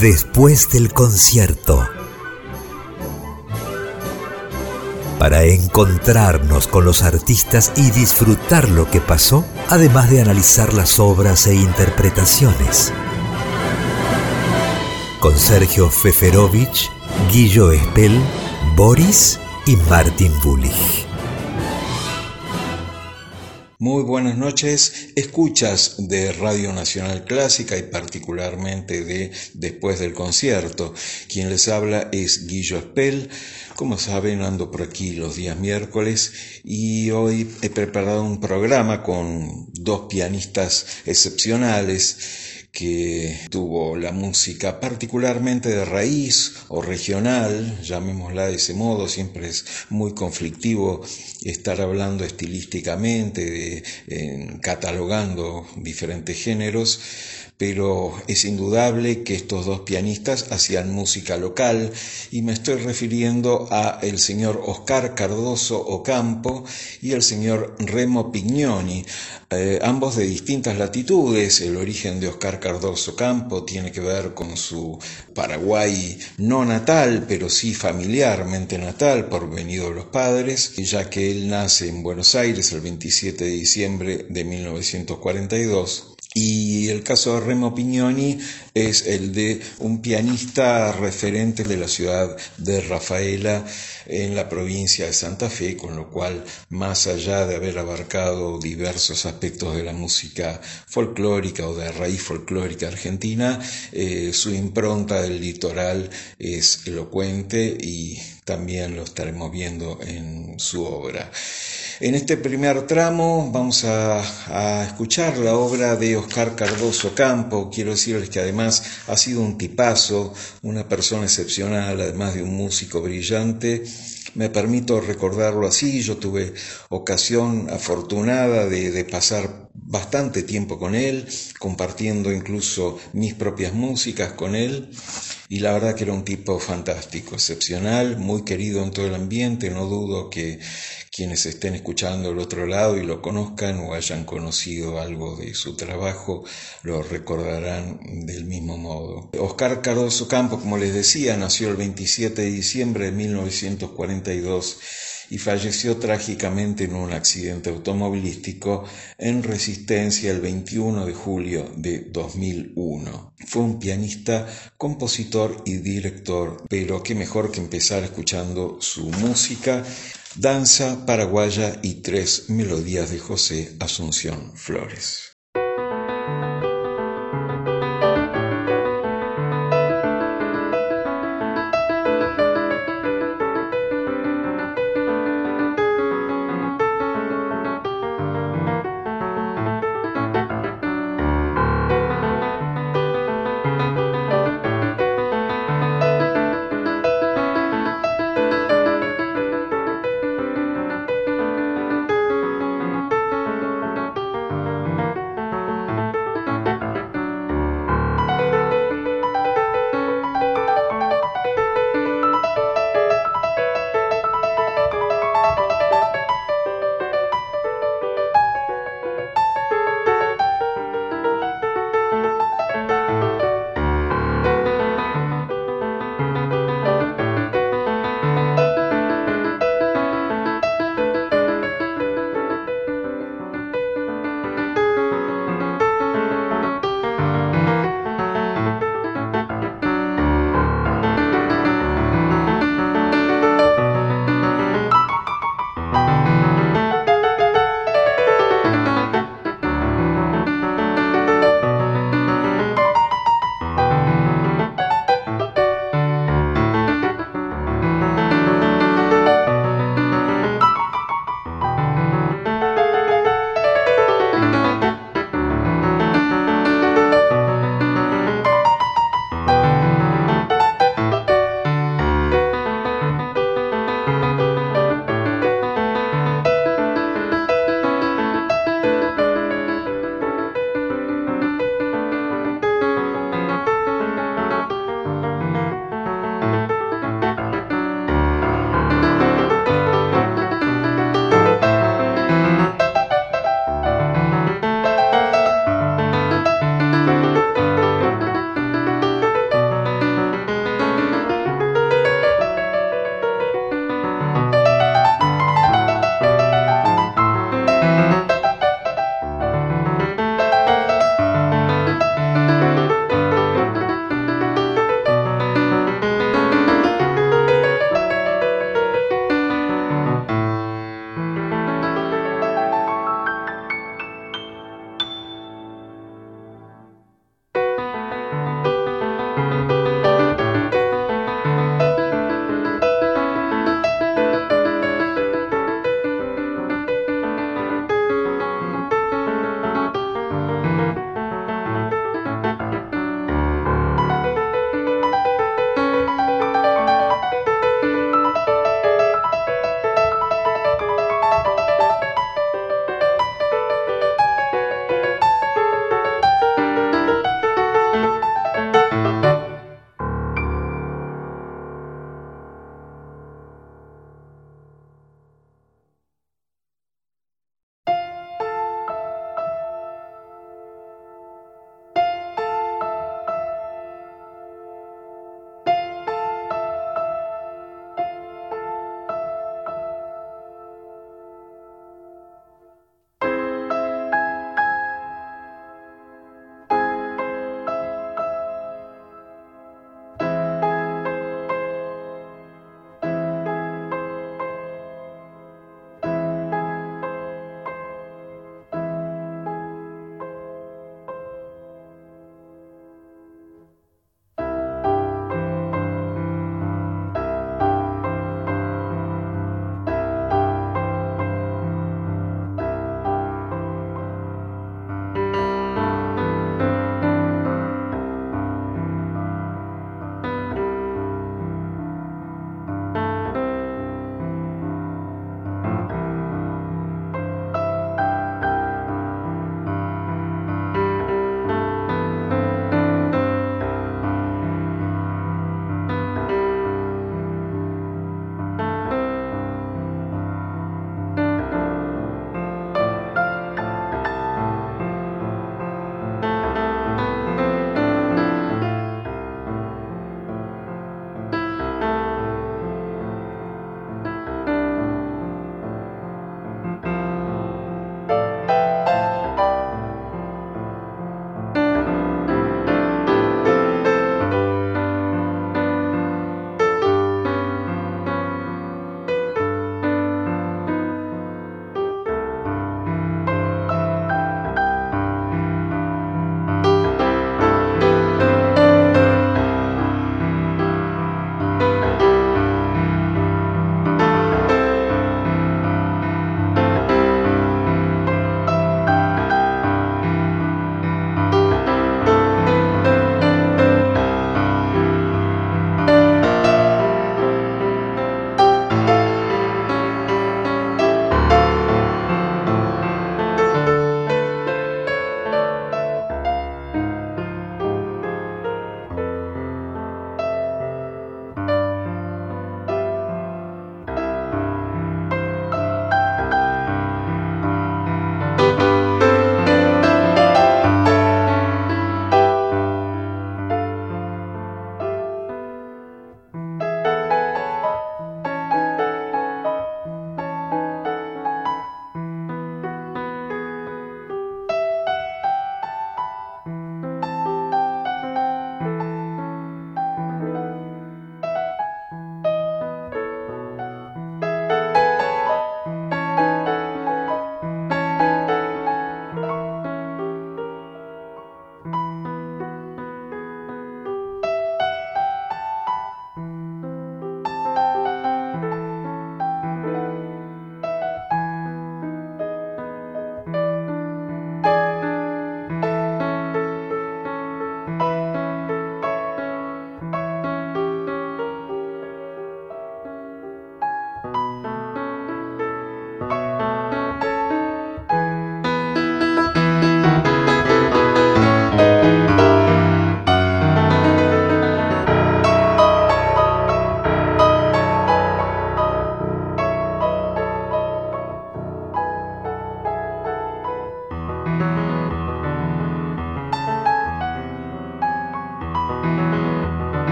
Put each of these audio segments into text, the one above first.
Después del concierto. Para encontrarnos con los artistas y disfrutar lo que pasó, además de analizar las obras e interpretaciones. Con Sergio Feferovich, Guillo Espel, Boris y Martin Bullich. Muy buenas noches, escuchas de Radio Nacional Clásica y particularmente de Después del concierto. Quien les habla es Guillo Espel. Como saben, ando por aquí los días miércoles y hoy he preparado un programa con dos pianistas excepcionales que tuvo la música particularmente de raíz o regional, llamémosla de ese modo, siempre es muy conflictivo estar hablando estilísticamente, de, catalogando diferentes géneros, pero es indudable que estos dos pianistas hacían música local y me estoy refiriendo a el señor Oscar Cardoso Ocampo y el señor Remo Pignoni, eh, ambos de distintas latitudes. El origen de Oscar Cardoso Ocampo tiene que ver con su Paraguay no natal, pero sí familiarmente natal por venido de los padres, ya que él nace en Buenos Aires el 27 de diciembre de 1942 y el caso de Remo Pignoni es el de un pianista referente de la ciudad de Rafaela en la provincia de Santa Fe, con lo cual, más allá de haber abarcado diversos aspectos de la música folclórica o de raíz folclórica argentina, eh, su impronta del litoral es elocuente y también lo estaremos viendo en su obra. En este primer tramo vamos a, escuchar la obra de Oscar Cardoso Campo. Quiero decirles que además ha sido un tipazo, una persona excepcional, además de un músico brillante. Me permito recordarlo así, yo tuve ocasión afortunada de, pasar bastante tiempo con él, compartiendo incluso mis propias músicas con él y la verdad que era un tipo fantástico, excepcional, muy querido en todo el ambiente, no dudo que quienes estén escuchando al otro lado y lo conozcan o hayan conocido algo de su trabajo, lo recordarán del mismo modo. Oscar Cardoso Campo, como les decía, nació el 27 de diciembre de 1942 y falleció trágicamente en un accidente automovilístico en Resistencia el 21 de julio de 2001. Fue un pianista, compositor y director, pero qué mejor que empezar escuchando su música, Danza Paraguaya y tres melodías de José Asunción Flores.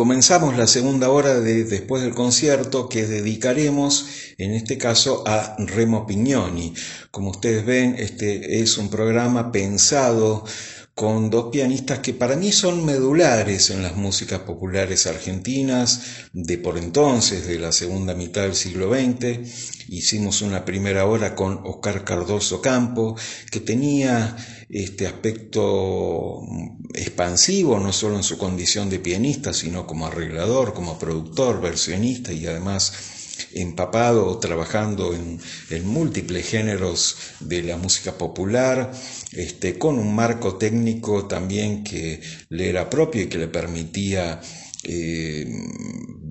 Comenzamos la segunda hora de después del concierto que dedicaremos en este caso a Remo Pignoni. Como ustedes ven, este es un programa pensado con dos pianistas que para mí son medulares en las músicas populares argentinas de por entonces, de la segunda mitad del siglo XX. Hicimos una primera hora con Oscar Cardoso Campo, que tenía este aspecto expansivo, no solo en su condición de pianista, sino como arreglador, como productor, versionista y además empapado trabajando en, múltiples géneros de la música popular, este, con un marco técnico también que le era propio y que le permitía eh,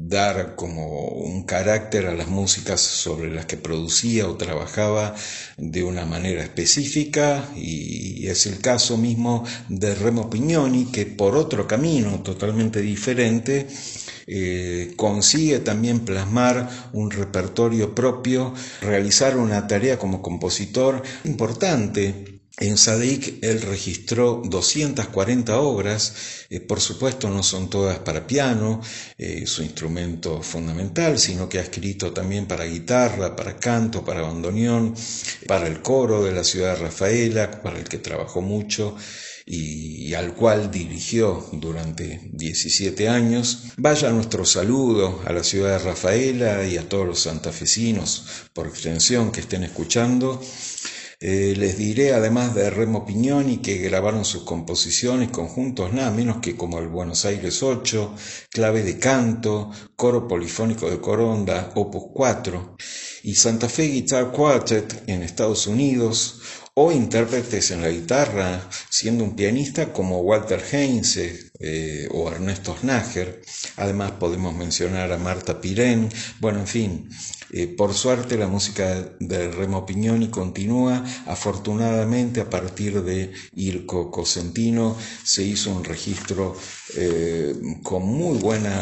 dar como un carácter a las músicas sobre las que producía o trabajaba de una manera específica y es el caso mismo de Remo Pignoni que por otro camino totalmente diferente eh, consigue también plasmar un repertorio propio, realizar una tarea como compositor importante. En Sadik él registró 240 obras, eh, por supuesto no son todas para piano, eh, su instrumento fundamental, sino que ha escrito también para guitarra, para canto, para bandoneón, para el coro de la ciudad de Rafaela, para el que trabajó mucho y, al cual dirigió durante 17 años. Vaya nuestro saludo a la ciudad de Rafaela y a todos los santafesinos por extensión que estén escuchando. Eh, les diré además de Remo Pignoni que grabaron sus composiciones conjuntos nada menos que como el Buenos Aires 8, Clave de Canto, Coro Polifónico de Coronda, Opus 4 y Santa Fe Guitar Quartet en Estados Unidos, o intérpretes en la guitarra, siendo un pianista como Walter Heinze eh, o Ernesto Snager. Además podemos mencionar a Marta Pirén. Bueno, en fin, eh, por suerte la música de Remo Pignoni continúa. Afortunadamente a partir de Irco Cosentino se hizo un registro eh, con muy buena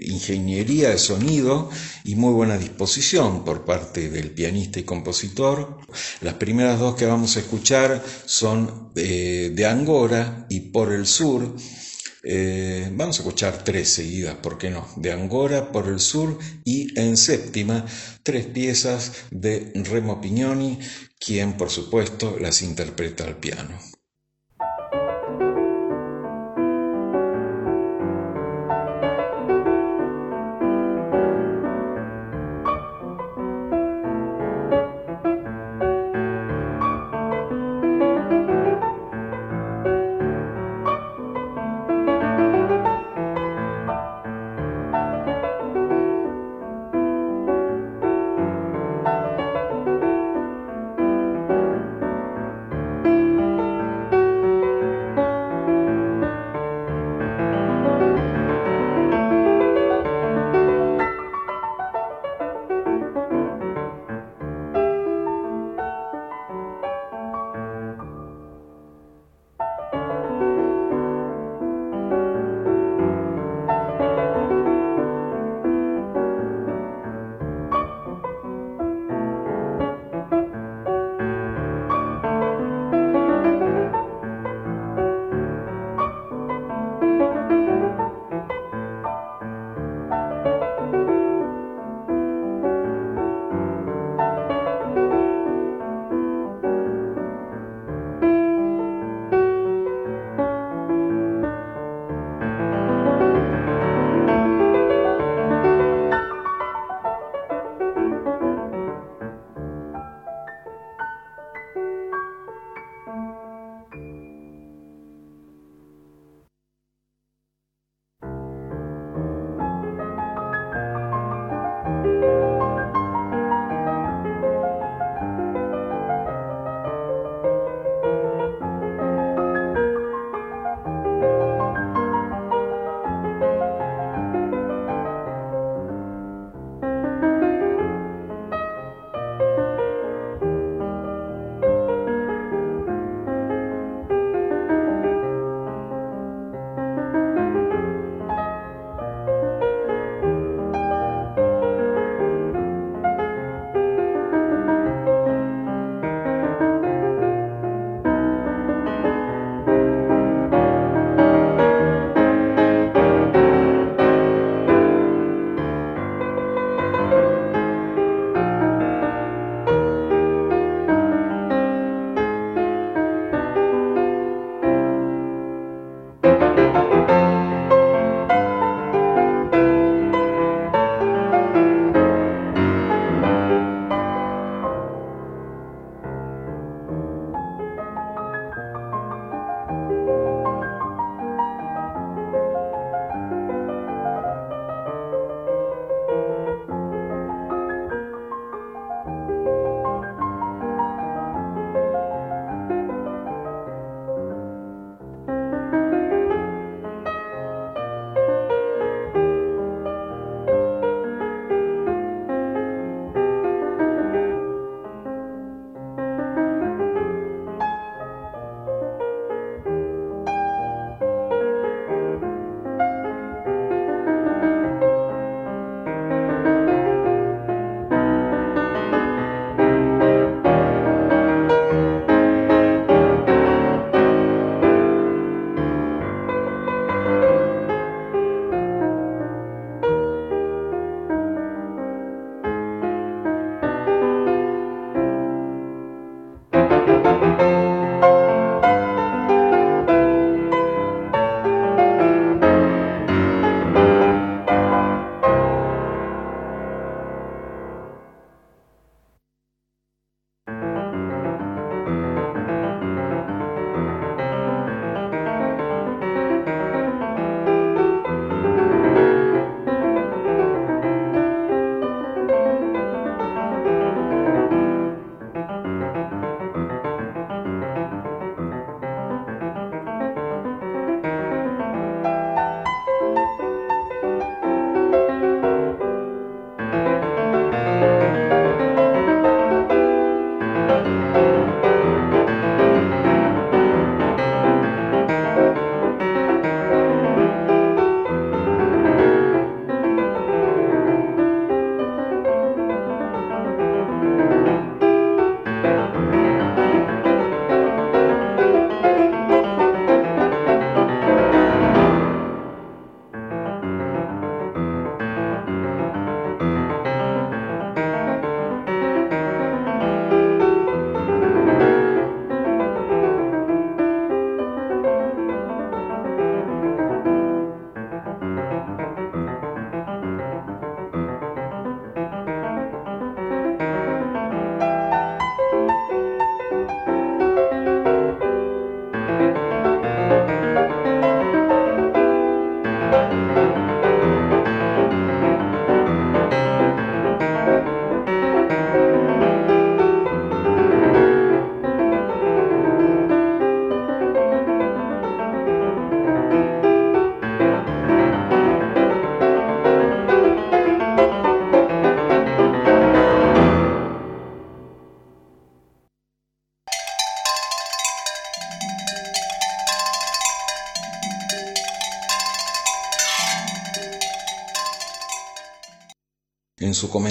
ingeniería de sonido y muy buena disposición por parte del pianista y compositor. Las primeras dos que vamos a escuchar son de Angora y Por el Sur. Eh, vamos a escuchar tres seguidas, ¿por qué no? De Angora por el sur y en séptima, tres piezas de Remo Pignoni, quien por supuesto las interpreta al piano.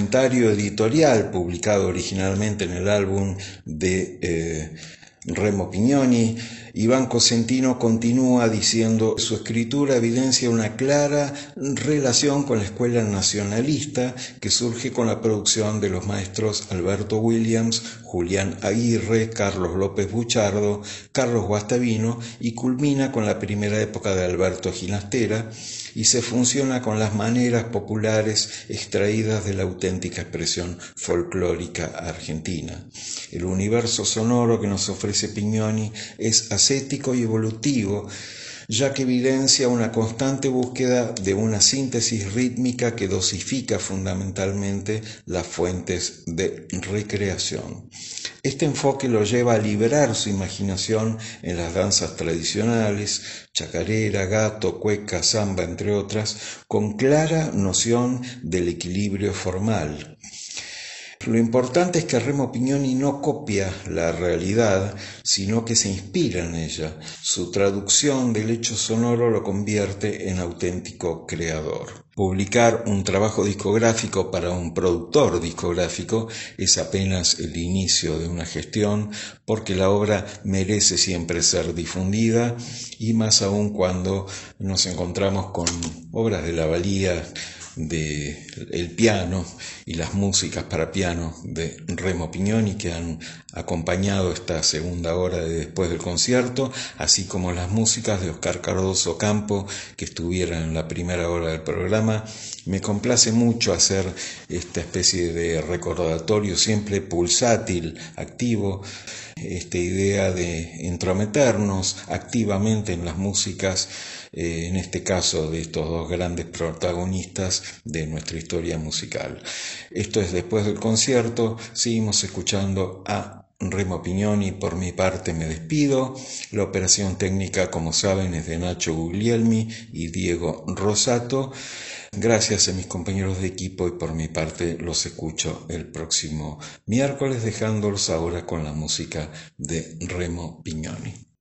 Comentario editorial, publicado originalmente en el álbum de eh, Remo Pignoni, Iván Cosentino continúa diciendo su escritura evidencia una clara relación con la escuela nacionalista que surge con la producción de los maestros Alberto Williams, Julián Aguirre, Carlos López Buchardo, Carlos Guastavino y culmina con la primera época de Alberto Ginastera y se funciona con las maneras populares extraídas de la auténtica expresión folclórica argentina. El universo sonoro que nos ofrece Pignoni es ascético y evolutivo, ya que evidencia una constante búsqueda de una síntesis rítmica que dosifica fundamentalmente las fuentes de recreación. Este enfoque lo lleva a liberar su imaginación en las danzas tradicionales, chacarera, gato, cueca, samba, entre otras, con clara noción del equilibrio formal, lo importante es que Remo Pignoni no copia la realidad, sino que se inspira en ella. Su traducción del hecho sonoro lo convierte en auténtico creador. Publicar un trabajo discográfico para un productor discográfico es apenas el inicio de una gestión porque la obra merece siempre ser difundida y más aún cuando nos encontramos con obras de la valía de el piano y las músicas para piano de Remo Pignoni que han acompañado esta segunda hora de después del concierto, así como las músicas de Oscar Cardoso Campo que estuvieron en la primera hora del programa. Me complace mucho hacer esta especie de recordatorio siempre pulsátil, activo, esta idea de entrometernos activamente en las músicas eh, en este caso de estos dos grandes protagonistas de nuestra historia musical. Esto es después del concierto, seguimos escuchando a Remo Pignoni, por mi parte me despido. La operación técnica, como saben, es de Nacho Guglielmi y Diego Rosato. Gracias a mis compañeros de equipo y por mi parte los escucho el próximo miércoles, dejándolos ahora con la música de Remo Pignoni.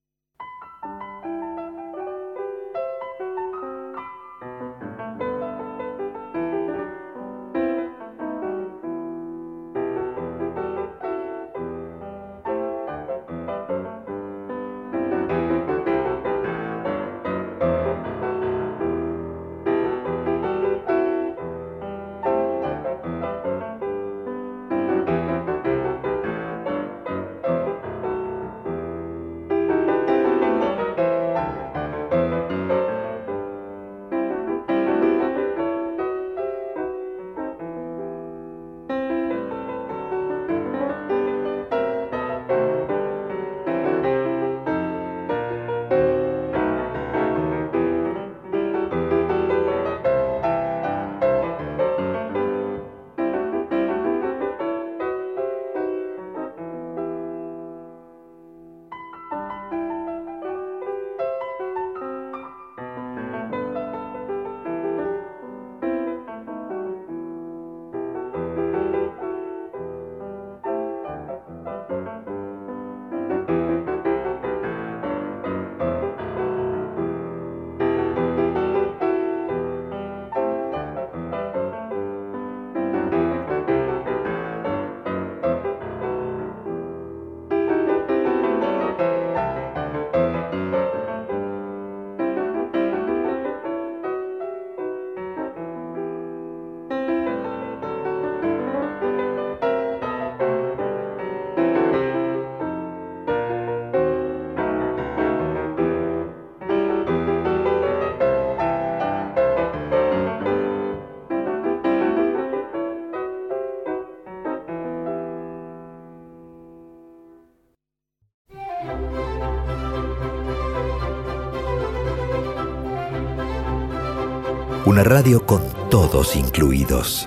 Una radio con todos incluidos.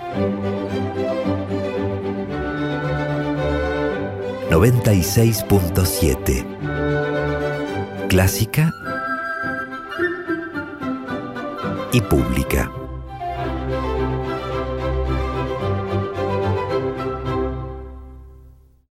96.7 Clásica y pública.